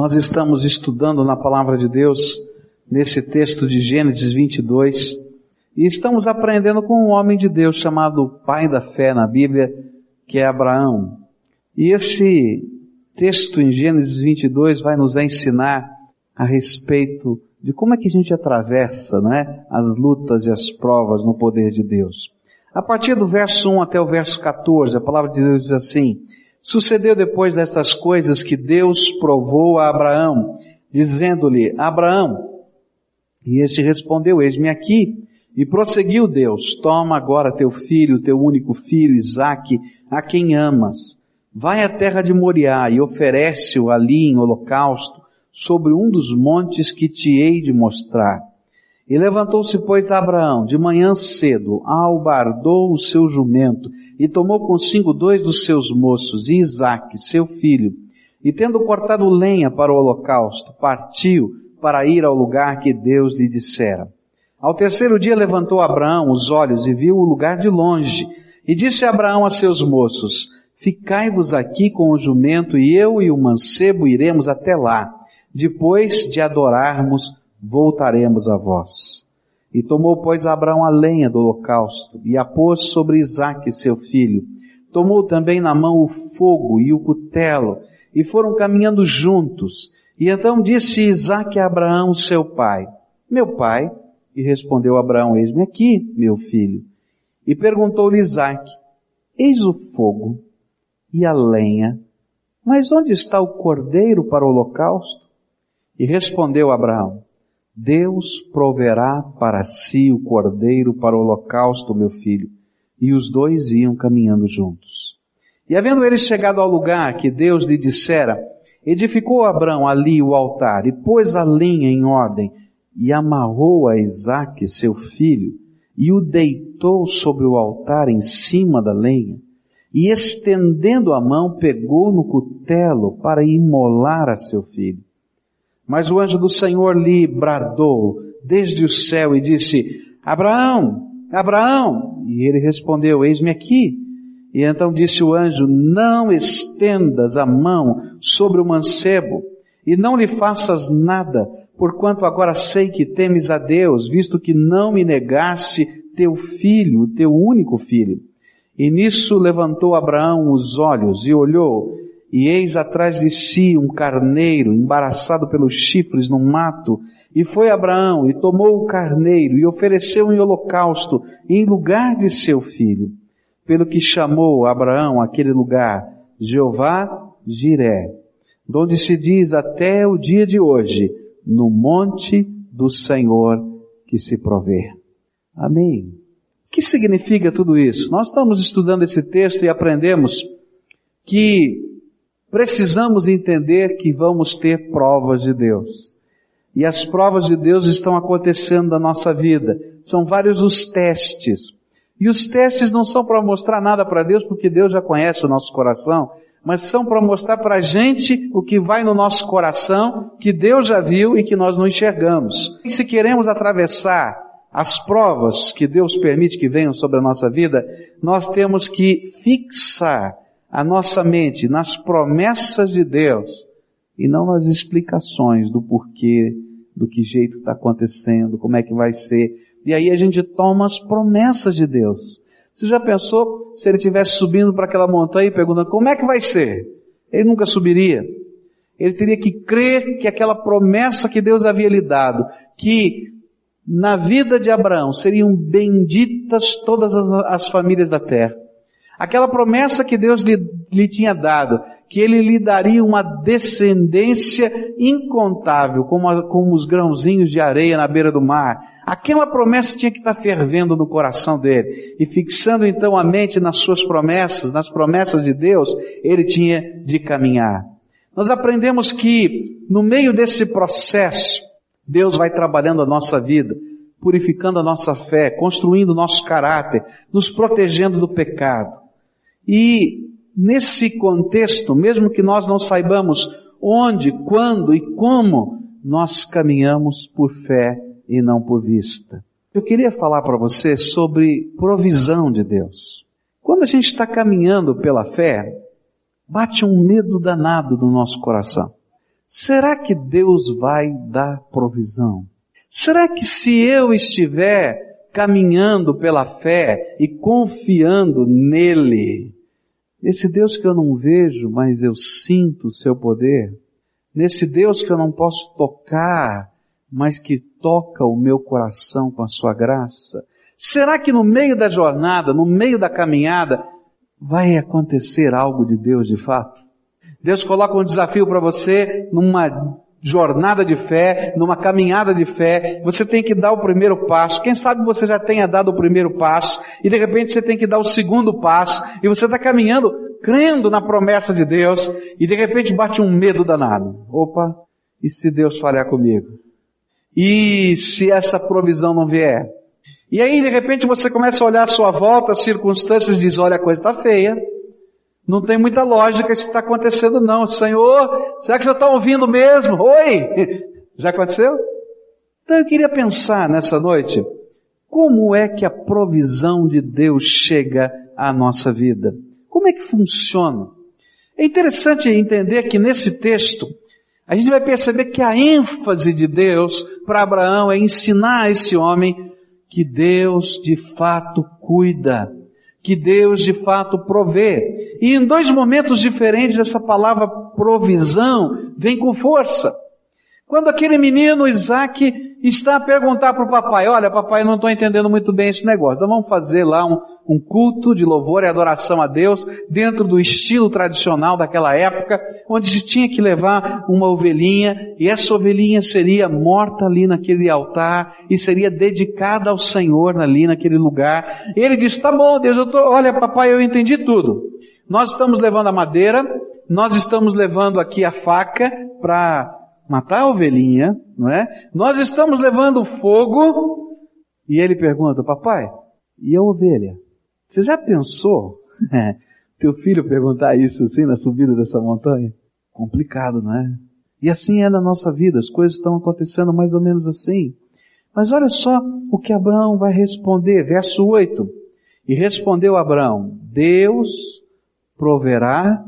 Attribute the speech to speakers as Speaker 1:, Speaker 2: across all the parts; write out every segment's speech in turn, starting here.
Speaker 1: Nós estamos estudando na palavra de Deus, nesse texto de Gênesis 22, e estamos aprendendo com um homem de Deus chamado pai da fé na Bíblia, que é Abraão. E esse texto em Gênesis 22 vai nos ensinar a respeito de como é que a gente atravessa, não é, as lutas e as provas no poder de Deus. A partir do verso 1 até o verso 14, a palavra de Deus diz assim: Sucedeu depois destas coisas que Deus provou a Abraão, dizendo-lhe: Abraão, e este respondeu: Eis-me aqui. E prosseguiu Deus: Toma agora teu filho, teu único filho, Isaque, a quem amas. Vai à terra de Moriá e oferece-o ali em holocausto sobre um dos montes que te hei de mostrar. E levantou-se, pois, Abraão, de manhã cedo, albardou o seu jumento, e tomou consigo dois dos seus moços, e Isaque, seu filho, e tendo cortado lenha para o holocausto, partiu para ir ao lugar que Deus lhe dissera. Ao terceiro dia levantou Abraão os olhos e viu o lugar de longe, e disse Abraão a seus moços, Ficai-vos aqui com o jumento, e eu e o mancebo iremos até lá. Depois de adorarmos, voltaremos a vós. E tomou, pois, Abraão a lenha do holocausto e a pôs sobre Isaque, seu filho. Tomou também na mão o fogo e o cutelo e foram caminhando juntos. E então disse Isaque a Abraão, seu pai, meu pai, e respondeu Abraão, eis-me aqui, meu filho. E perguntou-lhe Isaque, eis o fogo e a lenha, mas onde está o cordeiro para o holocausto? E respondeu Abraão, Deus proverá para si o cordeiro para o holocausto, meu filho. E os dois iam caminhando juntos. E havendo eles chegado ao lugar que Deus lhe dissera, edificou Abraão ali o altar e pôs a linha em ordem e amarrou a Isaque, seu filho, e o deitou sobre o altar em cima da lenha. E estendendo a mão, pegou no cutelo para imolar a seu filho. Mas o anjo do Senhor lhe bradou desde o céu e disse, Abraão, Abraão! E ele respondeu, eis-me aqui. E então disse o anjo, não estendas a mão sobre o mancebo e não lhe faças nada, porquanto agora sei que temes a Deus, visto que não me negaste teu filho, teu único filho. E nisso levantou Abraão os olhos e olhou, e eis atrás de si um carneiro embaraçado pelos chifres no mato. E foi Abraão e tomou o carneiro e ofereceu em holocausto em lugar de seu filho. Pelo que chamou Abraão aquele lugar Jeová Jiré, donde se diz até o dia de hoje, no monte do Senhor que se provê. Amém. O que significa tudo isso? Nós estamos estudando esse texto e aprendemos que Precisamos entender que vamos ter provas de Deus. E as provas de Deus estão acontecendo na nossa vida. São vários os testes. E os testes não são para mostrar nada para Deus, porque Deus já conhece o nosso coração, mas são para mostrar para a gente o que vai no nosso coração, que Deus já viu e que nós não enxergamos. E se queremos atravessar as provas que Deus permite que venham sobre a nossa vida, nós temos que fixar a nossa mente nas promessas de Deus e não nas explicações do porquê, do que jeito está acontecendo, como é que vai ser. E aí a gente toma as promessas de Deus. Você já pensou se ele estivesse subindo para aquela montanha e perguntando como é que vai ser? Ele nunca subiria. Ele teria que crer que aquela promessa que Deus havia lhe dado, que na vida de Abraão seriam benditas todas as, as famílias da terra Aquela promessa que Deus lhe, lhe, tinha dado, que ele lhe daria uma descendência incontável, como, a, como os grãozinhos de areia na beira do mar. Aquela promessa tinha que estar fervendo no coração dele. E fixando então a mente nas suas promessas, nas promessas de Deus, ele tinha de caminhar. Nós aprendemos que no meio desse processo, Deus vai trabalhando a nossa vida purificando a nossa fé, construindo o nosso caráter, nos protegendo do pecado. E nesse contexto, mesmo que nós não saibamos onde, quando e como, nós caminhamos por fé e não por vista. Eu queria falar para você sobre provisão de Deus. Quando a gente está caminhando pela fé, bate um medo danado no nosso coração. será que Deus vai dar provisão? Será que se eu estiver caminhando pela fé e confiando nele, nesse Deus que eu não vejo, mas eu sinto o seu poder, nesse Deus que eu não posso tocar, mas que toca o meu coração com a sua graça, será que no meio da jornada, no meio da caminhada, vai acontecer algo de Deus de fato? Deus coloca um desafio para você numa jornada de fé, numa caminhada de fé, você tem que dar o primeiro passo. Quem sabe você já tenha dado o primeiro passo e de repente você tem que dar o segundo passo e você está caminhando crendo na promessa de Deus e de repente bate um medo danado. Opa, e se Deus falhar comigo? E se essa provisão não vier? E aí de repente você começa a olhar sua volta, as circunstâncias diz, olha a coisa está feia, não tem muita lógica isso está acontecendo não. Senhor, será que você está ouvindo mesmo? Oi! Já aconteceu? Então eu queria pensar nessa noite, como é que a provisão de Deus chega à nossa vida? Como é que funciona? É interessante entender que nesse texto, a gente vai perceber que a ênfase de Deus para Abraão é ensinar a esse homem que Deus de fato cuida que Deus de fato provê. E em dois momentos diferentes essa palavra provisão vem com força. Quando aquele menino Isaac está a perguntar para o papai, olha papai, não estou entendendo muito bem esse negócio, então vamos fazer lá um, um culto de louvor e adoração a Deus dentro do estilo tradicional daquela época, onde se tinha que levar uma ovelhinha e essa ovelhinha seria morta ali naquele altar e seria dedicada ao Senhor ali naquele lugar. E ele disse, tá bom Deus, eu tô, olha papai, eu entendi tudo. Nós estamos levando a madeira, nós estamos levando aqui a faca para matar a ovelhinha, não é? Nós estamos levando fogo e ele pergunta, papai, e a ovelha? Você já pensou teu filho perguntar isso assim na subida dessa montanha? Complicado, não é? E assim é na nossa vida, as coisas estão acontecendo mais ou menos assim. Mas olha só o que Abraão vai responder, verso 8. E respondeu Abraão, Deus proverá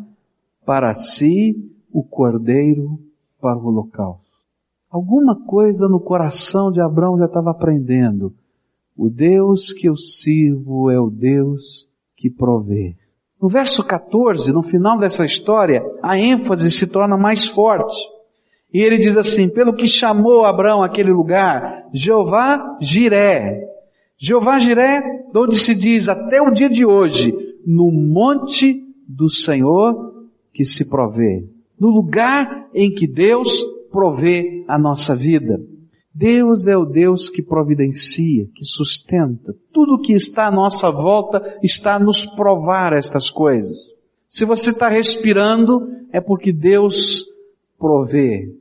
Speaker 1: para si o cordeiro para o holocausto. Alguma coisa no coração de Abraão já estava aprendendo. O Deus que eu sirvo é o Deus que provê. No verso 14, no final dessa história, a ênfase se torna mais forte. E ele diz assim, pelo que chamou Abraão aquele lugar, Jeová Jiré. Jeová Jiré, onde se diz até o dia de hoje, no monte do Senhor que se provê no lugar em que Deus provê a nossa vida. Deus é o Deus que providencia, que sustenta. Tudo que está à nossa volta está a nos provar estas coisas. Se você está respirando, é porque Deus provê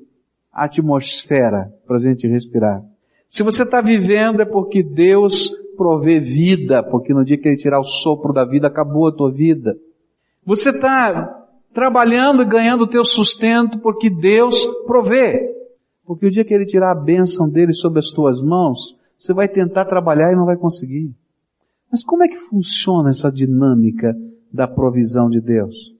Speaker 1: a atmosfera para a gente respirar. Se você está vivendo, é porque Deus provê vida, porque no dia que Ele tirar o sopro da vida, acabou a tua vida. Você está trabalhando e ganhando o teu sustento porque Deus provê. Porque o dia que Ele tirar a bênção dele sobre as tuas mãos, você vai tentar trabalhar e não vai conseguir. Mas como é que funciona essa dinâmica da provisão de Deus?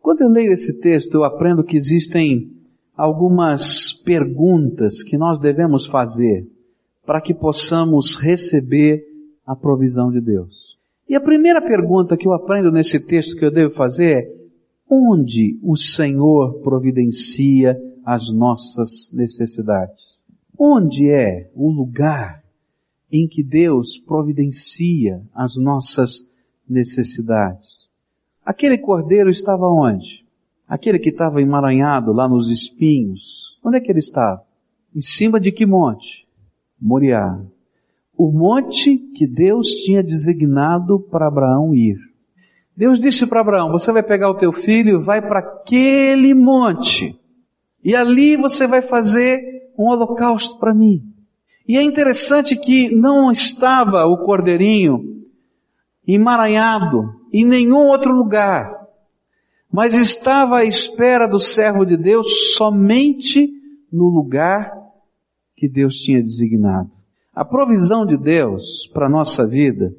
Speaker 1: Quando eu leio esse texto, eu aprendo que existem algumas perguntas que nós devemos fazer para que possamos receber a provisão de Deus. E a primeira pergunta que eu aprendo nesse texto que eu devo fazer é, onde o Senhor providencia as nossas necessidades? Onde é o lugar em que Deus providencia as nossas necessidades? Aquele cordeiro estava onde? Aquele que estava emaranhado lá nos espinhos. Onde é que ele estava? Em cima de que monte? Moriá. O monte que Deus tinha designado para Abraão ir. Deus disse para Abraão: Você vai pegar o teu filho vai para aquele monte, e ali você vai fazer um holocausto para mim. E é interessante que não estava o cordeirinho emaranhado em nenhum outro lugar, mas estava à espera do servo de Deus somente no lugar que Deus tinha designado. A provisão de Deus para a nossa vida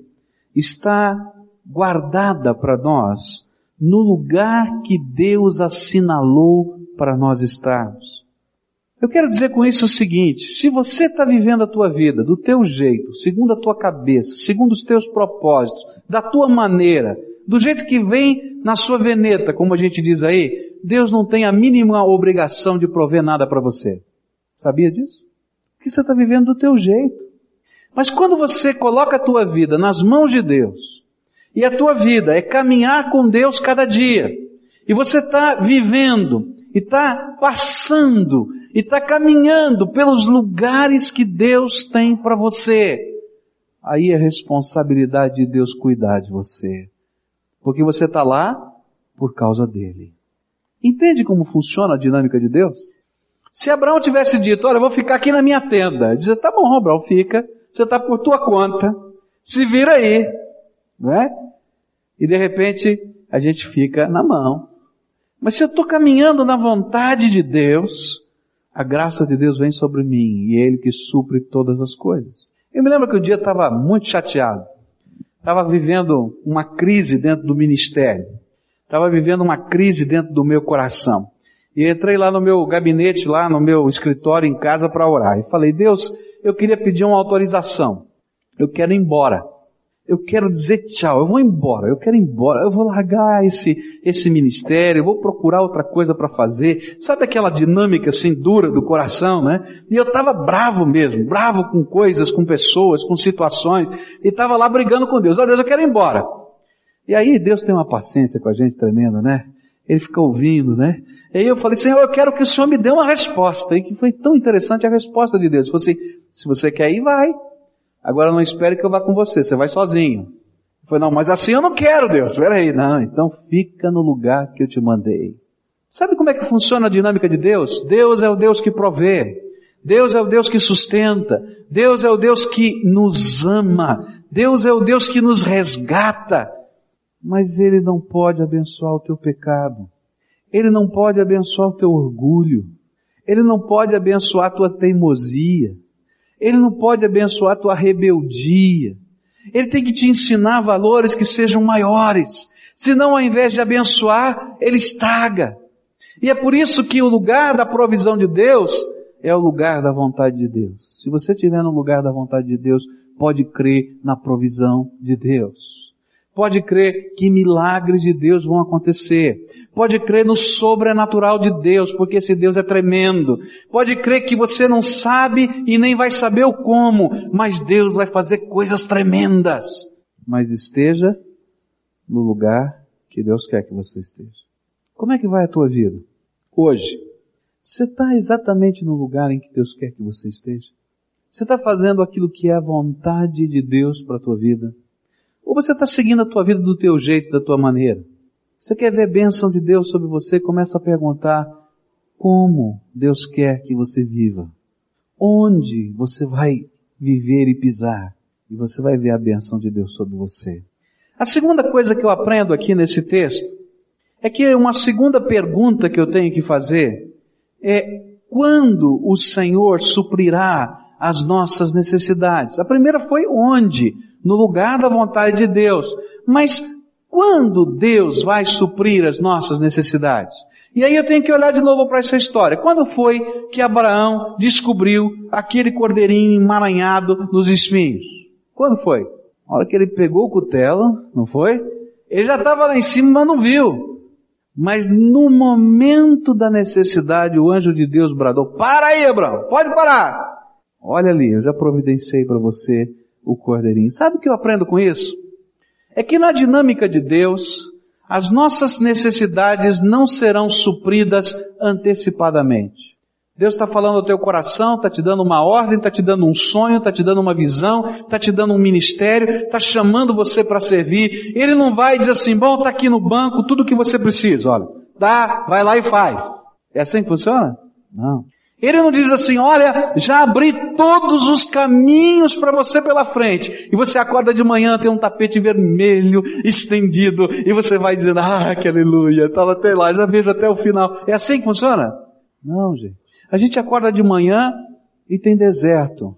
Speaker 1: está guardada para nós no lugar que Deus assinalou para nós estarmos. Eu quero dizer com isso o seguinte: se você está vivendo a tua vida do teu jeito, segundo a tua cabeça, segundo os teus propósitos, da tua maneira, do jeito que vem na sua veneta, como a gente diz aí, Deus não tem a mínima obrigação de prover nada para você. Sabia disso? Porque você está vivendo do teu jeito. Mas quando você coloca a tua vida nas mãos de Deus, e a tua vida é caminhar com Deus cada dia, e você está vivendo, e está passando, e está caminhando pelos lugares que Deus tem para você, aí é responsabilidade de Deus cuidar de você. Porque você está lá por causa dele. Entende como funciona a dinâmica de Deus? Se Abraão tivesse dito, olha, eu vou ficar aqui na minha tenda, dizer, tá bom, Abraão, fica, você está por tua conta, se vira aí, não é? E de repente a gente fica na mão. Mas se eu estou caminhando na vontade de Deus, a graça de Deus vem sobre mim e é Ele que supre todas as coisas. Eu me lembro que um dia estava muito chateado. Estava vivendo uma crise dentro do ministério. Estava vivendo uma crise dentro do meu coração. E entrei lá no meu gabinete, lá no meu escritório em casa para orar. E falei, Deus, eu queria pedir uma autorização. Eu quero ir embora eu quero dizer tchau, eu vou embora, eu quero ir embora, eu vou largar esse, esse ministério, eu vou procurar outra coisa para fazer. Sabe aquela dinâmica assim dura do coração, né? E eu estava bravo mesmo, bravo com coisas, com pessoas, com situações, e estava lá brigando com Deus. Ó oh, Deus, eu quero ir embora. E aí Deus tem uma paciência com a gente tremenda, né? Ele fica ouvindo, né? E aí eu falei, Senhor, eu quero que o Senhor me dê uma resposta. E que foi tão interessante a resposta de Deus. Falou assim, se você quer ir, vai. Agora não espere que eu vá com você, você vai sozinho. Falei, não, mas assim eu não quero, Deus. Espera aí. Não, então fica no lugar que eu te mandei. Sabe como é que funciona a dinâmica de Deus? Deus é o Deus que provê. Deus é o Deus que sustenta. Deus é o Deus que nos ama. Deus é o Deus que nos resgata. Mas Ele não pode abençoar o teu pecado. Ele não pode abençoar o teu orgulho. Ele não pode abençoar a tua teimosia. Ele não pode abençoar tua rebeldia. Ele tem que te ensinar valores que sejam maiores. Senão, ao invés de abençoar, ele estraga. E é por isso que o lugar da provisão de Deus é o lugar da vontade de Deus. Se você estiver no lugar da vontade de Deus, pode crer na provisão de Deus. Pode crer que milagres de Deus vão acontecer. Pode crer no sobrenatural de Deus, porque esse Deus é tremendo. Pode crer que você não sabe e nem vai saber o como, mas Deus vai fazer coisas tremendas. Mas esteja no lugar que Deus quer que você esteja. Como é que vai a tua vida? Hoje. Você está exatamente no lugar em que Deus quer que você esteja? Você está fazendo aquilo que é a vontade de Deus para a tua vida? Ou você está seguindo a tua vida do teu jeito, da tua maneira? Você quer ver bênção de Deus sobre você? Começa a perguntar como Deus quer que você viva. Onde você vai viver e pisar? E você vai ver a bênção de Deus sobre você. A segunda coisa que eu aprendo aqui nesse texto é que uma segunda pergunta que eu tenho que fazer é quando o Senhor suprirá as nossas necessidades? A primeira foi onde? no lugar da vontade de Deus. Mas quando Deus vai suprir as nossas necessidades? E aí eu tenho que olhar de novo para essa história. Quando foi que Abraão descobriu aquele cordeirinho emaranhado nos espinhos? Quando foi? A hora que ele pegou o cutelo, não foi? Ele já estava lá em cima, mas não viu. Mas no momento da necessidade, o anjo de Deus bradou: Para aí, Abraão, pode parar. Olha ali, eu já providenciei para você o cordeirinho. Sabe o que eu aprendo com isso? É que na dinâmica de Deus, as nossas necessidades não serão supridas antecipadamente. Deus está falando ao teu coração, está te dando uma ordem, está te dando um sonho, está te dando uma visão, está te dando um ministério, está chamando você para servir. Ele não vai dizer assim, bom, está aqui no banco tudo o que você precisa, olha, dá, vai lá e faz. É assim que funciona? Não. Ele não diz assim, olha, já abri todos os caminhos para você pela frente. E você acorda de manhã, tem um tapete vermelho estendido, e você vai dizendo, ah, que aleluia, estava até lá, já vejo até o final. É assim que funciona? Não, gente. A gente acorda de manhã e tem deserto.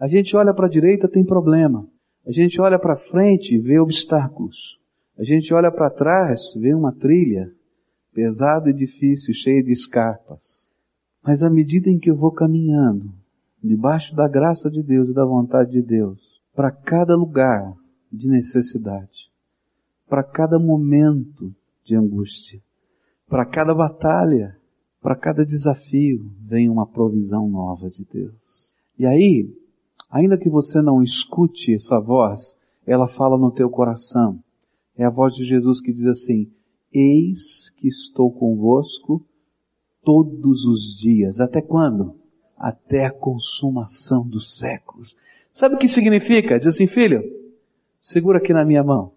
Speaker 1: A gente olha para a direita, tem problema. A gente olha para frente e vê obstáculos. A gente olha para trás, vê uma trilha pesada e difícil, cheia de escarpas. Mas à medida em que eu vou caminhando, debaixo da graça de Deus e da vontade de Deus, para cada lugar de necessidade, para cada momento de angústia, para cada batalha, para cada desafio, vem uma provisão nova de Deus. E aí, ainda que você não escute essa voz, ela fala no teu coração. É a voz de Jesus que diz assim: Eis que estou convosco todos os dias. Até quando? Até a consumação dos séculos. Sabe o que significa? Diz assim, filho, segura aqui na minha mão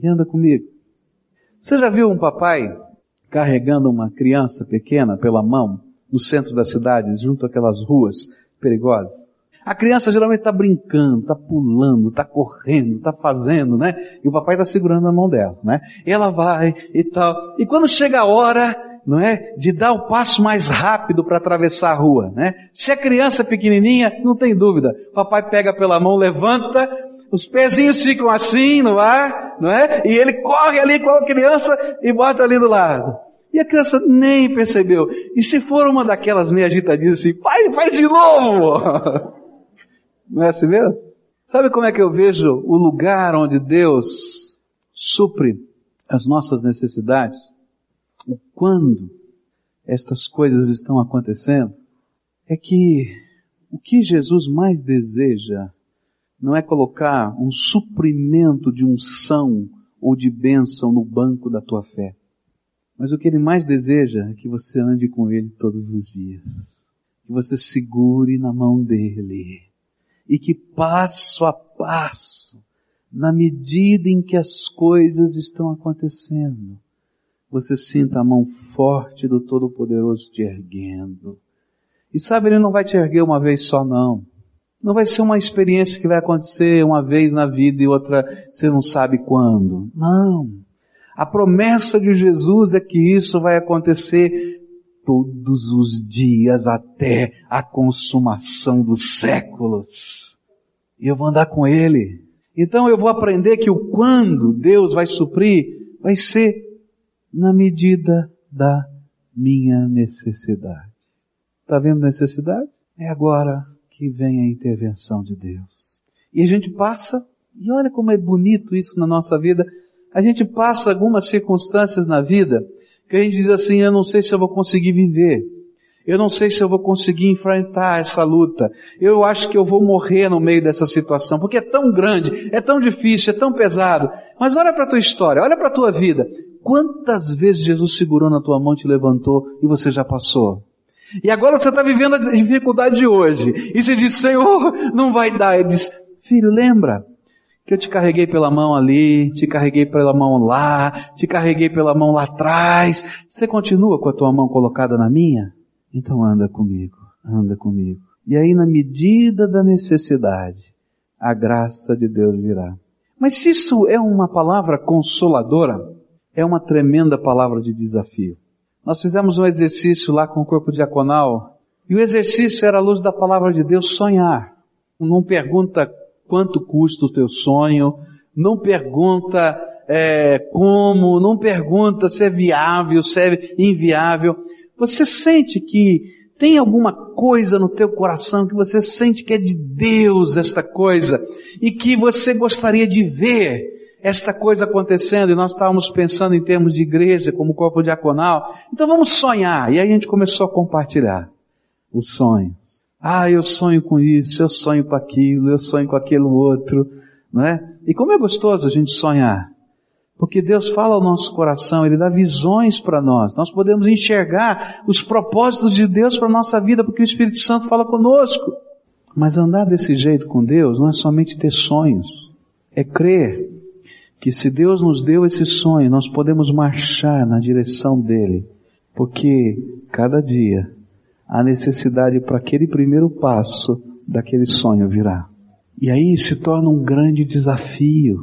Speaker 1: e anda comigo. Você já viu um papai carregando uma criança pequena pela mão no centro da cidade, junto àquelas ruas perigosas? A criança geralmente está brincando, está pulando, está correndo, está fazendo, né? E o papai está segurando a mão dela, né? E ela vai e tal. E quando chega a hora, não é, de dar o passo mais rápido para atravessar a rua, né? Se a criança é pequenininha, não tem dúvida. Papai pega pela mão, levanta, os pezinhos ficam assim no ar, não é? E ele corre ali com a criança e bota ali do lado. E a criança nem percebeu. E se for uma daquelas meio agitadinhas assim, pai, faz de novo! Não é assim mesmo? Sabe como é que eu vejo o lugar onde Deus supre as nossas necessidades? O quando estas coisas estão acontecendo? É que o que Jesus mais deseja não é colocar um suprimento de unção ou de bênção no banco da tua fé. Mas o que ele mais deseja é que você ande com ele todos os dias. Que você segure na mão dele e que passo a passo, na medida em que as coisas estão acontecendo, você sinta a mão forte do Todo-Poderoso te erguendo. E sabe, Ele não vai te erguer uma vez só não. Não vai ser uma experiência que vai acontecer uma vez na vida e outra você não sabe quando. Não. A promessa de Jesus é que isso vai acontecer todos os dias até a consumação dos séculos. E eu vou andar com Ele. Então eu vou aprender que o quando Deus vai suprir vai ser na medida da minha necessidade. Está vendo necessidade? É agora que vem a intervenção de Deus. E a gente passa, e olha como é bonito isso na nossa vida, a gente passa algumas circunstâncias na vida que a gente diz assim, eu não sei se eu vou conseguir viver. Eu não sei se eu vou conseguir enfrentar essa luta. Eu acho que eu vou morrer no meio dessa situação, porque é tão grande, é tão difícil, é tão pesado. Mas olha para a tua história, olha para a tua vida. Quantas vezes Jesus segurou na tua mão, te levantou e você já passou? E agora você está vivendo a dificuldade de hoje. E você diz, Senhor, não vai dar. Ele diz, filho, lembra, que eu te carreguei pela mão ali, te carreguei pela mão lá, te carreguei pela mão lá atrás. Você continua com a tua mão colocada na minha? Então anda comigo, anda comigo. E aí, na medida da necessidade, a graça de Deus virá. Mas se isso é uma palavra consoladora, é uma tremenda palavra de desafio. Nós fizemos um exercício lá com o corpo diaconal, e o exercício era a luz da palavra de Deus sonhar. Não pergunta quanto custa o teu sonho, não pergunta é, como, não pergunta se é viável, se é inviável. Você sente que tem alguma coisa no teu coração que você sente que é de Deus esta coisa e que você gostaria de ver esta coisa acontecendo e nós estávamos pensando em termos de igreja como corpo diaconal. Então vamos sonhar. E aí a gente começou a compartilhar os sonhos. Ah, eu sonho com isso, eu sonho com aquilo, eu sonho com aquilo outro, não é? E como é gostoso a gente sonhar. Porque Deus fala ao nosso coração, Ele dá visões para nós. Nós podemos enxergar os propósitos de Deus para a nossa vida, porque o Espírito Santo fala conosco. Mas andar desse jeito com Deus não é somente ter sonhos, é crer que se Deus nos deu esse sonho, nós podemos marchar na direção dele, porque cada dia a necessidade para aquele primeiro passo daquele sonho virá. E aí se torna um grande desafio,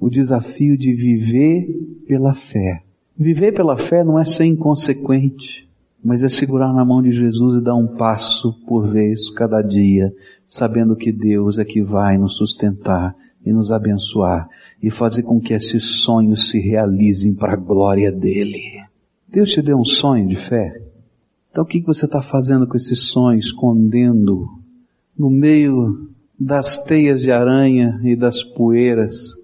Speaker 1: o desafio de viver pela fé. Viver pela fé não é ser inconsequente, mas é segurar na mão de Jesus e dar um passo por vez, cada dia, sabendo que Deus é que vai nos sustentar e nos abençoar e fazer com que esses sonhos se realizem para a glória dele. Deus te deu um sonho de fé? Então o que você está fazendo com esse sonho, escondendo no meio das teias de aranha e das poeiras,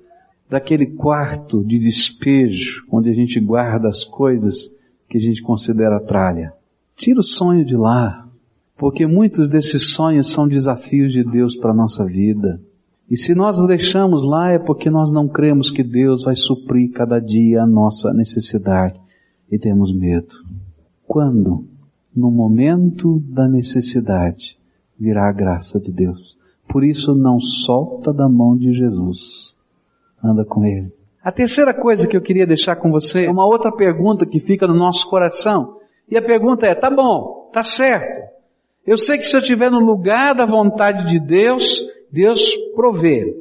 Speaker 1: daquele quarto de despejo onde a gente guarda as coisas que a gente considera tralha? Tira o sonho de lá, porque muitos desses sonhos são desafios de Deus para a nossa vida. E se nós o deixamos lá é porque nós não cremos que Deus vai suprir cada dia a nossa necessidade e temos medo. Quando? No momento da necessidade virá a graça de Deus. Por isso não solta da mão de Jesus. Anda com Ele. A terceira coisa que eu queria deixar com você é uma outra pergunta que fica no nosso coração. E a pergunta é, tá bom, tá certo. Eu sei que se eu estiver no lugar da vontade de Deus, Deus provê.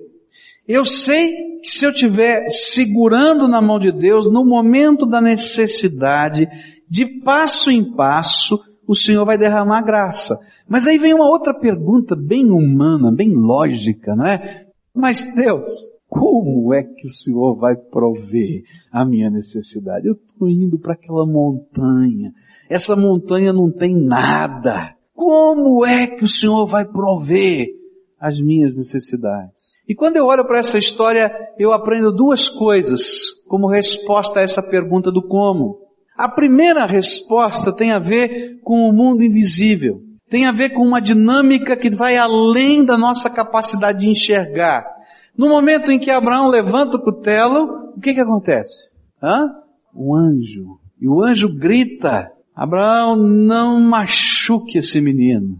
Speaker 1: Eu sei que se eu estiver segurando na mão de Deus, no momento da necessidade, de passo em passo, o Senhor vai derramar graça. Mas aí vem uma outra pergunta bem humana, bem lógica, não é? Mas Deus, como é que o Senhor vai prover a minha necessidade? Eu estou indo para aquela montanha. Essa montanha não tem nada. Como é que o Senhor vai prover? As minhas necessidades. E quando eu olho para essa história, eu aprendo duas coisas como resposta a essa pergunta do como. A primeira resposta tem a ver com o mundo invisível. Tem a ver com uma dinâmica que vai além da nossa capacidade de enxergar. No momento em que Abraão levanta o cutelo, o que que acontece? Hã? O anjo. E o anjo grita, Abraão, não machuque esse menino.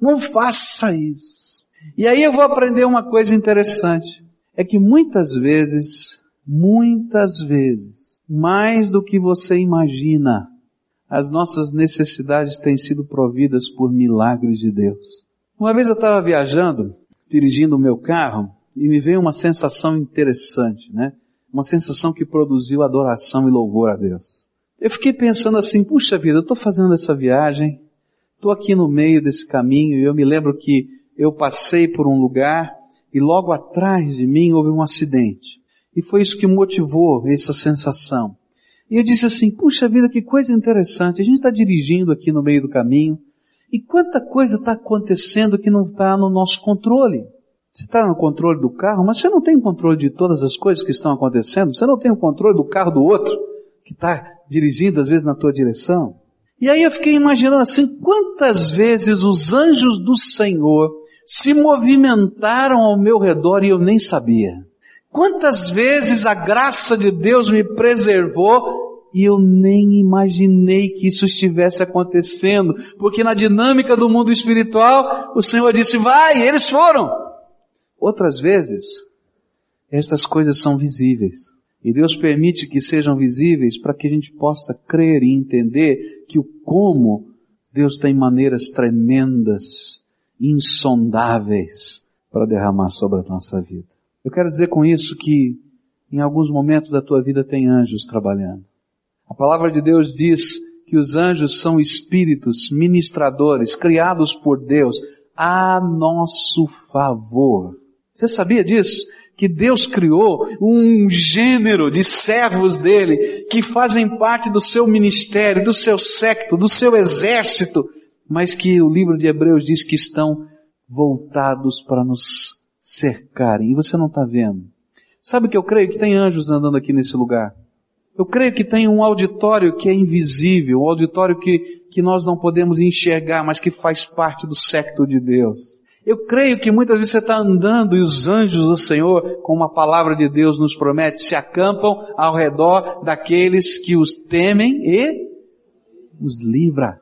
Speaker 1: Não faça isso. E aí eu vou aprender uma coisa interessante. É que muitas vezes, muitas vezes, mais do que você imagina, as nossas necessidades têm sido providas por milagres de Deus. Uma vez eu estava viajando, dirigindo o meu carro, e me veio uma sensação interessante, né? Uma sensação que produziu adoração e louvor a Deus. Eu fiquei pensando assim, puxa vida, eu estou fazendo essa viagem, estou aqui no meio desse caminho, e eu me lembro que eu passei por um lugar e logo atrás de mim houve um acidente. E foi isso que motivou essa sensação. E eu disse assim, puxa vida, que coisa interessante. A gente está dirigindo aqui no meio do caminho e quanta coisa está acontecendo que não está no nosso controle. Você está no controle do carro, mas você não tem o controle de todas as coisas que estão acontecendo. Você não tem o controle do carro do outro que está dirigindo às vezes na tua direção. E aí eu fiquei imaginando assim, quantas vezes os anjos do Senhor se movimentaram ao meu redor e eu nem sabia. Quantas vezes a graça de Deus me preservou e eu nem imaginei que isso estivesse acontecendo, porque na dinâmica do mundo espiritual, o Senhor disse, vai, eles foram. Outras vezes, estas coisas são visíveis. E Deus permite que sejam visíveis para que a gente possa crer e entender que o como Deus tem maneiras tremendas insondáveis para derramar sobre a nossa vida. Eu quero dizer com isso que em alguns momentos da tua vida tem anjos trabalhando. A palavra de Deus diz que os anjos são espíritos ministradores criados por Deus a nosso favor. Você sabia disso? Que Deus criou um gênero de servos dele que fazem parte do seu ministério, do seu secto, do seu exército, mas que o livro de Hebreus diz que estão voltados para nos cercarem. E você não está vendo. Sabe que eu creio que tem anjos andando aqui nesse lugar. Eu creio que tem um auditório que é invisível, um auditório que, que nós não podemos enxergar, mas que faz parte do secto de Deus. Eu creio que muitas vezes você está andando e os anjos do Senhor, como a palavra de Deus nos promete, se acampam ao redor daqueles que os temem e os livra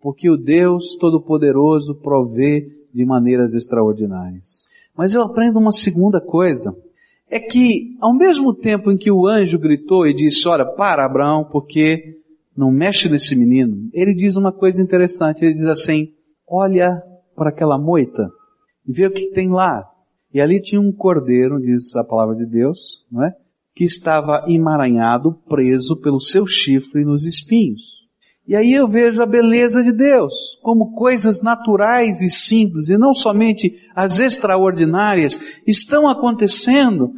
Speaker 1: porque o Deus Todo-Poderoso provê de maneiras extraordinárias. Mas eu aprendo uma segunda coisa, é que ao mesmo tempo em que o anjo gritou e disse, olha, para Abraão, porque não mexe nesse menino, ele diz uma coisa interessante, ele diz assim, olha para aquela moita e vê o que tem lá. E ali tinha um cordeiro, diz a palavra de Deus, não é? Que estava emaranhado, preso pelo seu chifre nos espinhos. E aí eu vejo a beleza de Deus, como coisas naturais e simples, e não somente as extraordinárias, estão acontecendo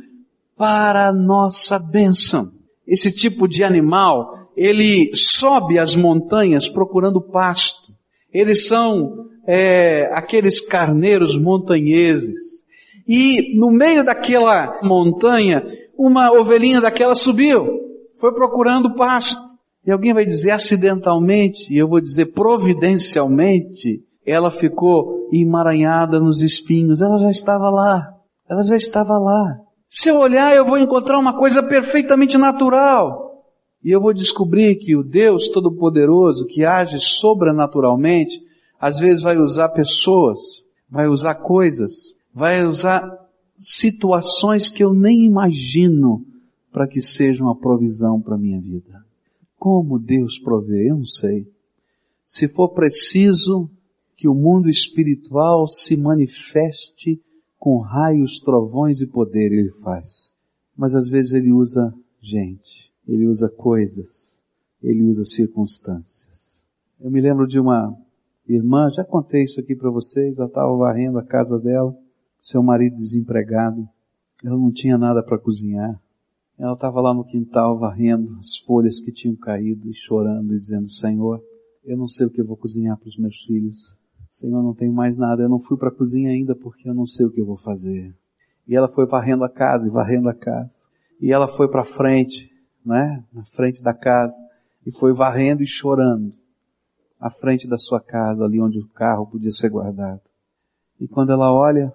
Speaker 1: para a nossa bênção. Esse tipo de animal, ele sobe as montanhas procurando pasto. Eles são é, aqueles carneiros montanheses. E no meio daquela montanha, uma ovelhinha daquela subiu, foi procurando pasto. E alguém vai dizer acidentalmente, e eu vou dizer providencialmente, ela ficou emaranhada nos espinhos. Ela já estava lá. Ela já estava lá. Se eu olhar, eu vou encontrar uma coisa perfeitamente natural. E eu vou descobrir que o Deus Todo-Poderoso, que age sobrenaturalmente, às vezes vai usar pessoas, vai usar coisas, vai usar situações que eu nem imagino para que seja uma provisão para a minha vida. Como Deus provê? Eu não sei. Se for preciso que o mundo espiritual se manifeste com raios, trovões e poder, ele faz. Mas às vezes ele usa gente, ele usa coisas, ele usa circunstâncias. Eu me lembro de uma irmã, já contei isso aqui para vocês, ela estava varrendo a casa dela, seu marido desempregado, ela não tinha nada para cozinhar. Ela estava lá no quintal varrendo as folhas que tinham caído e chorando e dizendo, Senhor, eu não sei o que eu vou cozinhar para os meus filhos. Senhor, não tenho mais nada. Eu não fui para a cozinha ainda porque eu não sei o que eu vou fazer. E ela foi varrendo a casa e varrendo a casa. E ela foi para frente, né? Na frente da casa. E foi varrendo e chorando. À frente da sua casa, ali onde o carro podia ser guardado. E quando ela olha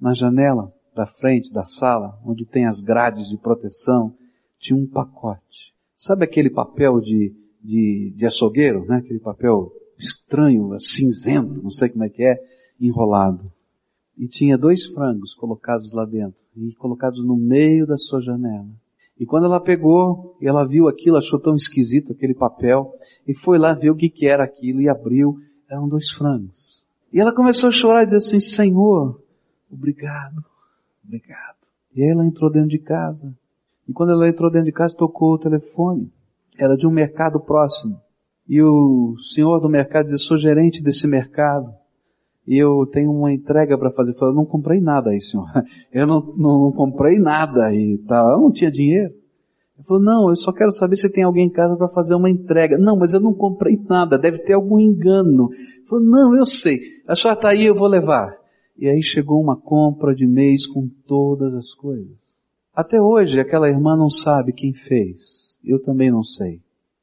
Speaker 1: na janela da frente da sala, onde tem as grades de proteção, tinha um pacote. Sabe aquele papel de, de, de açougueiro, né? Aquele papel estranho, cinzento, não sei como é que é, enrolado. E tinha dois frangos colocados lá dentro, e colocados no meio da sua janela. E quando ela pegou, ela viu aquilo, achou tão esquisito aquele papel, e foi lá ver o que, que era aquilo, e abriu, eram dois frangos. E ela começou a chorar e dizer assim, Senhor, obrigado, obrigado. E aí ela entrou dentro de casa. E quando ela entrou dentro de casa, tocou o telefone. Era de um mercado próximo. E o senhor do mercado diz, sou gerente desse mercado. E eu tenho uma entrega para fazer. Eu falei, não comprei nada aí, senhor. Eu não, não, não comprei nada e tal. Eu não tinha dinheiro. Ele falou, não, eu só quero saber se tem alguém em casa para fazer uma entrega. Não, mas eu não comprei nada, deve ter algum engano. Ele falou, não, eu sei. A senhora está aí, eu vou levar. E aí chegou uma compra de mês com todas as coisas. Até hoje aquela irmã não sabe quem fez. Eu também não sei.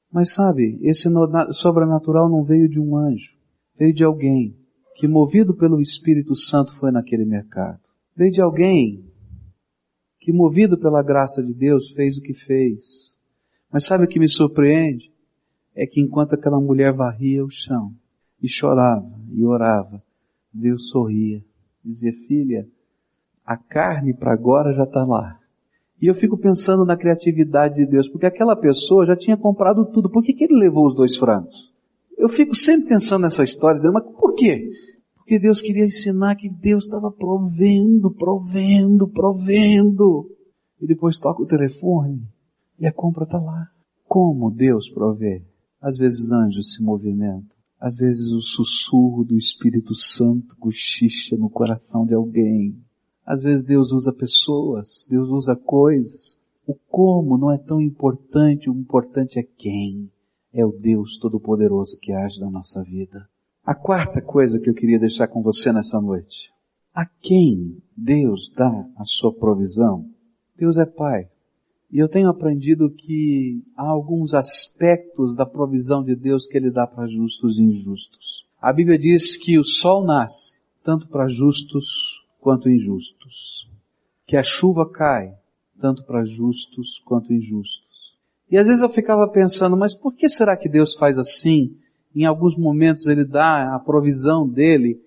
Speaker 1: Mas sabe, esse sobrenatural não veio de um anjo, veio de alguém que, movido pelo Espírito Santo, foi naquele mercado. Veio de alguém que, movido pela graça de Deus, fez o que fez. Mas sabe o que me surpreende? É que enquanto aquela mulher varria o chão e chorava e orava, Deus sorria. Dizia, filha, a carne para agora já está lá. E eu fico pensando na criatividade de Deus, porque aquela pessoa já tinha comprado tudo. Por que, que ele levou os dois frangos? Eu fico sempre pensando nessa história, dizendo, mas por quê? Porque Deus queria ensinar que Deus estava provendo, provendo, provendo. E depois toca o telefone e a compra está lá. Como Deus provê? Às vezes anjos se movimentam. Às vezes o sussurro do Espírito Santo cochicha no coração de alguém. Às vezes Deus usa pessoas, Deus usa coisas. O como não é tão importante, o importante é quem. É o Deus Todo-Poderoso que age na nossa vida. A quarta coisa que eu queria deixar com você nessa noite. A quem Deus dá a sua provisão? Deus é Pai. E eu tenho aprendido que há alguns aspectos da provisão de Deus que Ele dá para justos e injustos. A Bíblia diz que o sol nasce tanto para justos quanto injustos. Que a chuva cai, tanto para justos quanto injustos. E às vezes eu ficava pensando, mas por que será que Deus faz assim? Em alguns momentos ele dá a provisão dele,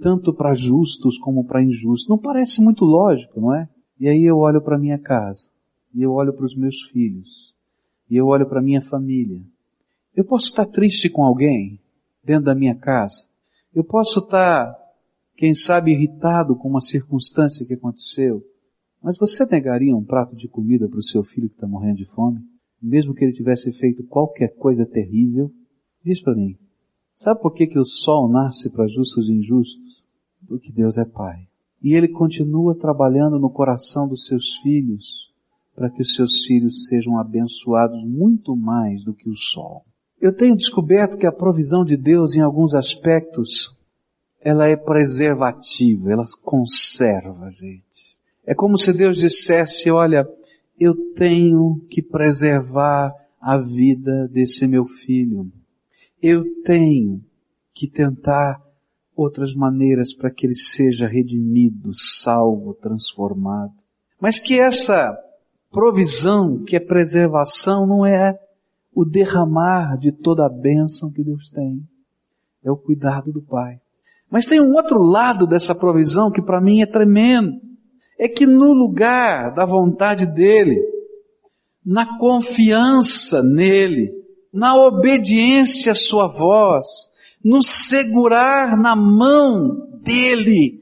Speaker 1: tanto para justos como para injustos. Não parece muito lógico, não é? E aí eu olho para minha casa, e eu olho para os meus filhos, e eu olho para minha família. Eu posso estar triste com alguém dentro da minha casa. Eu posso estar quem sabe irritado com uma circunstância que aconteceu. Mas você negaria um prato de comida para o seu filho que está morrendo de fome? Mesmo que ele tivesse feito qualquer coisa terrível? Diz para mim, sabe por que, que o sol nasce para justos e injustos? Porque Deus é Pai. E Ele continua trabalhando no coração dos seus filhos para que os seus filhos sejam abençoados muito mais do que o sol. Eu tenho descoberto que a provisão de Deus em alguns aspectos, ela é preservativa, ela conserva a gente. É como se Deus dissesse, olha, eu tenho que preservar a vida desse meu filho. Eu tenho que tentar outras maneiras para que ele seja redimido, salvo, transformado. Mas que essa provisão, que é preservação, não é o derramar de toda a bênção que Deus tem. É o cuidado do Pai. Mas tem um outro lado dessa provisão que para mim é tremendo. É que no lugar da vontade dEle, na confiança nele, na obediência à sua voz, no segurar na mão dele,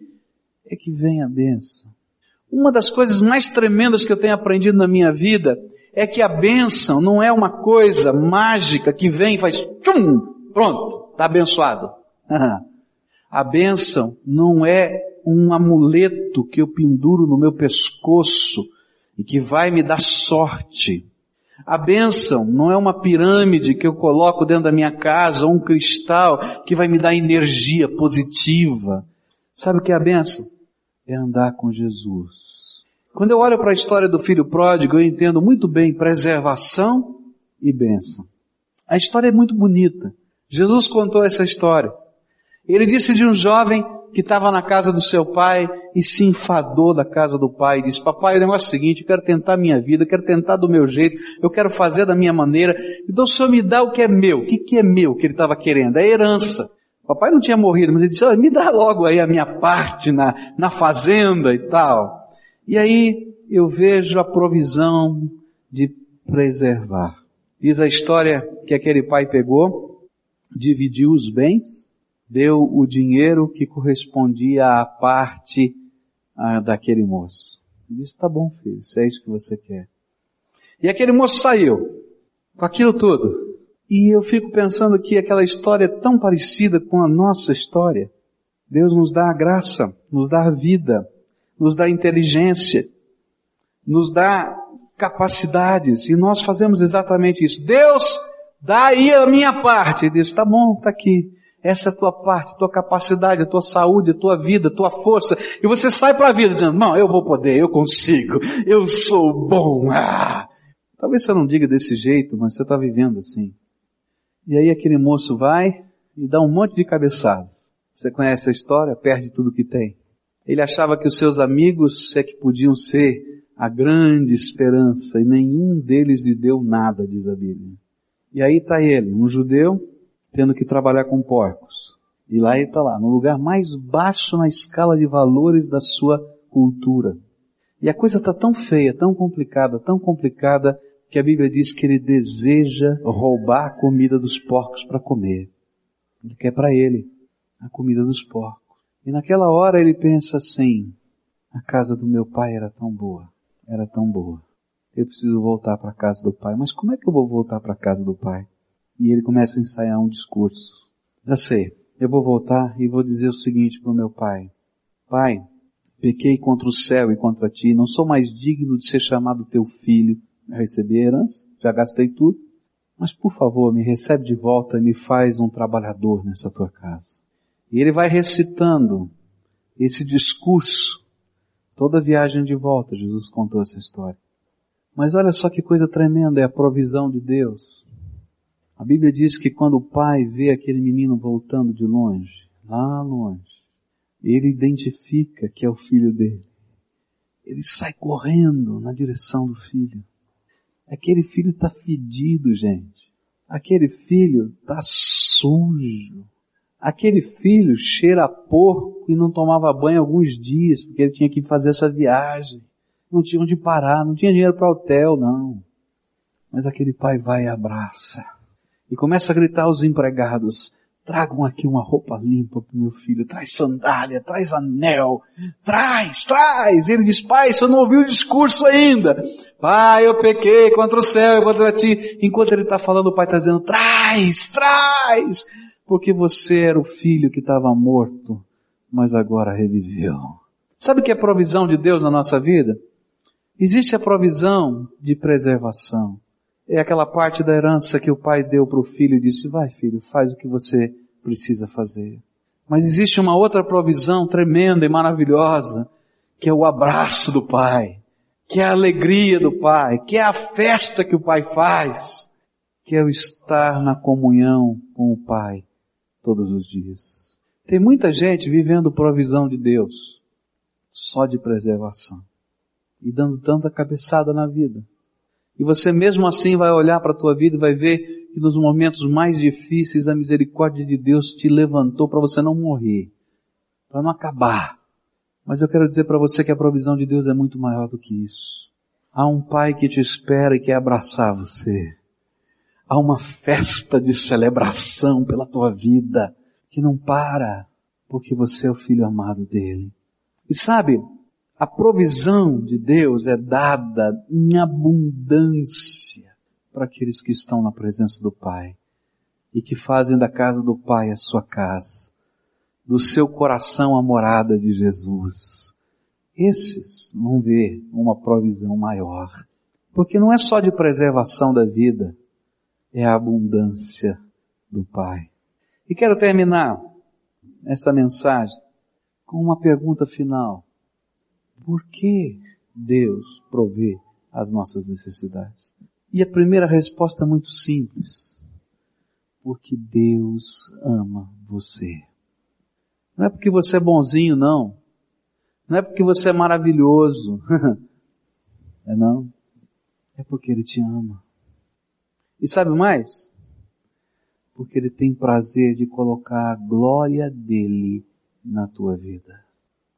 Speaker 1: é que vem a bênção. Uma das coisas mais tremendas que eu tenho aprendido na minha vida é que a bênção não é uma coisa mágica que vem e faz tchum, pronto, está abençoado. a bênção não é um amuleto que eu penduro no meu pescoço e que vai me dar sorte. A bênção não é uma pirâmide que eu coloco dentro da minha casa ou um cristal que vai me dar energia positiva. Sabe o que é a bênção? É andar com Jesus. Quando eu olho para a história do filho pródigo, eu entendo muito bem preservação e bênção. A história é muito bonita. Jesus contou essa história. Ele disse de um jovem que estava na casa do seu pai e se enfadou da casa do pai e disse, papai, o negócio é o seguinte, eu quero tentar a minha vida, eu quero tentar do meu jeito, eu quero fazer da minha maneira, então o senhor me dá o que é meu. O que, que é meu que ele estava querendo? É herança. Papai não tinha morrido, mas ele disse, me dá logo aí a minha parte na, na fazenda e tal. E aí eu vejo a provisão de preservar. Diz a história que aquele pai pegou, dividiu os bens, deu o dinheiro que correspondia à parte ah, daquele moço. Ele disse, tá bom filho, se é isso que você quer. E aquele moço saiu, com aquilo tudo. E eu fico pensando que aquela história é tão parecida com a nossa história. Deus nos dá a graça, nos dá a vida, nos dá inteligência, nos dá capacidades, e nós fazemos exatamente isso. Deus, dá aí a minha parte. Ele diz, tá bom, tá aqui. Essa é a tua parte, tua capacidade, tua saúde, tua vida, tua força. E você sai para a vida dizendo, não, eu vou poder, eu consigo, eu sou bom. Ah. Talvez você não diga desse jeito, mas você está vivendo assim. E aí aquele moço vai e dá um monte de cabeçadas. Você conhece a história? Perde tudo que tem. Ele achava que os seus amigos é que podiam ser a grande esperança e nenhum deles lhe deu nada, diz a Bíblia. E aí está ele, um judeu, tendo que trabalhar com porcos. E lá ele está lá, no lugar mais baixo na escala de valores da sua cultura. E a coisa está tão feia, tão complicada, tão complicada, que a Bíblia diz que ele deseja roubar a comida dos porcos para comer. Ele quer para ele a comida dos porcos. E naquela hora ele pensa assim, a casa do meu pai era tão boa, era tão boa. Eu preciso voltar para a casa do pai. Mas como é que eu vou voltar para a casa do pai? e ele começa a ensaiar um discurso. Já sei, eu vou voltar e vou dizer o seguinte para o meu pai. Pai, pequei contra o céu e contra ti, não sou mais digno de ser chamado teu filho. Eu recebi a herança, já gastei tudo, mas por favor me recebe de volta e me faz um trabalhador nessa tua casa. E ele vai recitando esse discurso. Toda viagem de volta, Jesus contou essa história. Mas olha só que coisa tremenda é a provisão de Deus. A Bíblia diz que quando o pai vê aquele menino voltando de longe, lá longe, ele identifica que é o filho dele. Ele sai correndo na direção do filho. Aquele filho está fedido, gente. Aquele filho está sujo. Aquele filho cheira a porco e não tomava banho alguns dias, porque ele tinha que fazer essa viagem. Não tinha onde parar, não tinha dinheiro para hotel, não. Mas aquele pai vai e abraça e começa a gritar aos empregados, tragam aqui uma roupa limpa para meu filho, traz sandália, traz anel, traz, traz. Ele diz, pai, você não ouviu o discurso ainda. Pai, eu pequei contra o céu e contra ti. Enquanto ele está falando, o pai está dizendo, traz, traz. Porque você era o filho que estava morto, mas agora reviveu. Sabe o que é provisão de Deus na nossa vida? Existe a provisão de preservação. É aquela parte da herança que o pai deu para o filho e disse: vai filho, faz o que você precisa fazer. Mas existe uma outra provisão tremenda e maravilhosa, que é o abraço do pai, que é a alegria do pai, que é a festa que o pai faz, que é o estar na comunhão com o pai todos os dias. Tem muita gente vivendo provisão de Deus, só de preservação, e dando tanta cabeçada na vida. E você mesmo assim vai olhar para a tua vida e vai ver que nos momentos mais difíceis a misericórdia de Deus te levantou para você não morrer, para não acabar. Mas eu quero dizer para você que a provisão de Deus é muito maior do que isso. Há um pai que te espera e quer abraçar você. Há uma festa de celebração pela tua vida que não para, porque você é o filho amado dele. E sabe, a provisão de Deus é dada em abundância para aqueles que estão na presença do Pai e que fazem da casa do Pai a sua casa, do seu coração a morada de Jesus. Esses vão ver uma provisão maior, porque não é só de preservação da vida, é a abundância do Pai. E quero terminar essa mensagem com uma pergunta final. Por que Deus provê as nossas necessidades? E a primeira resposta é muito simples. Porque Deus ama você. Não é porque você é bonzinho, não. Não é porque você é maravilhoso. é não. É porque Ele te ama. E sabe mais? Porque Ele tem prazer de colocar a glória dele na tua vida.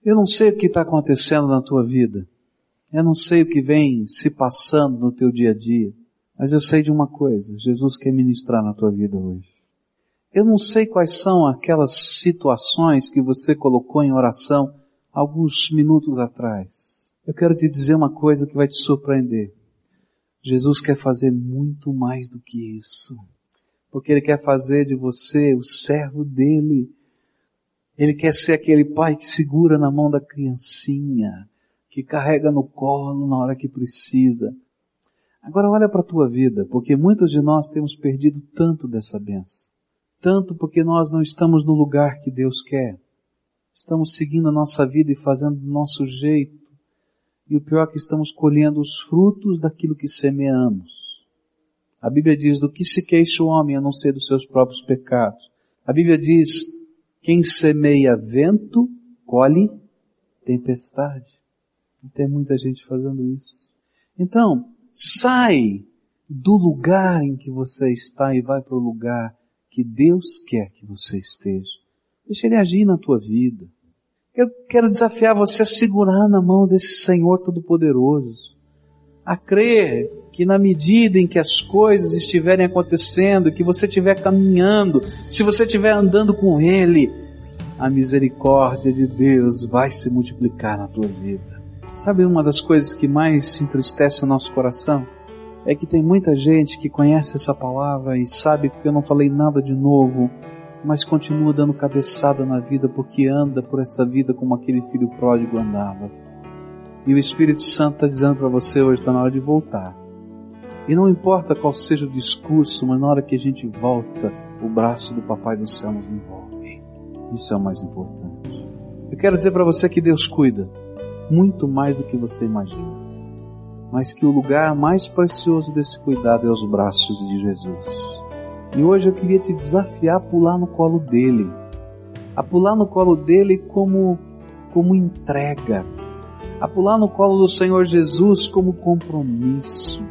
Speaker 1: Eu não sei o que está acontecendo na tua vida. Eu não sei o que vem se passando no teu dia a dia. Mas eu sei de uma coisa, Jesus quer ministrar na tua vida hoje. Eu não sei quais são aquelas situações que você colocou em oração alguns minutos atrás. Eu quero te dizer uma coisa que vai te surpreender. Jesus quer fazer muito mais do que isso. Porque Ele quer fazer de você o servo dele. Ele quer ser aquele pai que segura na mão da criancinha, que carrega no colo na hora que precisa, Agora olha para a tua vida, porque muitos de nós temos perdido tanto dessa benção. Tanto porque nós não estamos no lugar que Deus quer. Estamos seguindo a nossa vida e fazendo do nosso jeito. E o pior é que estamos colhendo os frutos daquilo que semeamos. A Bíblia diz, do que se queixa o homem a não ser dos seus próprios pecados. A Bíblia diz, quem semeia vento, colhe tempestade. E tem muita gente fazendo isso. Então, Sai do lugar em que você está e vai para o lugar que Deus quer que você esteja. Deixa Ele agir na tua vida. Eu quero desafiar você a segurar na mão desse Senhor Todo-Poderoso. A crer que na medida em que as coisas estiverem acontecendo, que você estiver caminhando, se você estiver andando com Ele, a misericórdia de Deus vai se multiplicar na tua vida. Sabe uma das coisas que mais entristece o nosso coração? É que tem muita gente que conhece essa palavra e sabe que eu não falei nada de novo, mas continua dando cabeçada na vida porque anda por essa vida como aquele filho pródigo andava. E o Espírito Santo está dizendo para você hoje, está na hora de voltar. E não importa qual seja o discurso, mas na hora que a gente volta, o braço do Papai do Céu nos envolve. Isso é o mais importante. Eu quero dizer para você que Deus cuida muito mais do que você imagina. Mas que o lugar mais precioso desse cuidado é os braços de Jesus. E hoje eu queria te desafiar a pular no colo dele. A pular no colo dele como, como entrega. A pular no colo do Senhor Jesus como compromisso.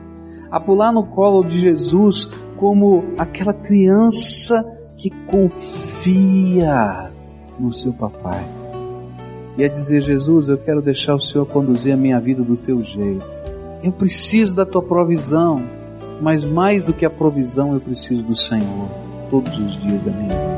Speaker 1: A pular no colo de Jesus como aquela criança que confia no seu papai e a dizer: Jesus, eu quero deixar o Senhor conduzir a minha vida do teu jeito. Eu preciso da tua provisão, mas mais do que a provisão, eu preciso do Senhor todos os dias da minha vida.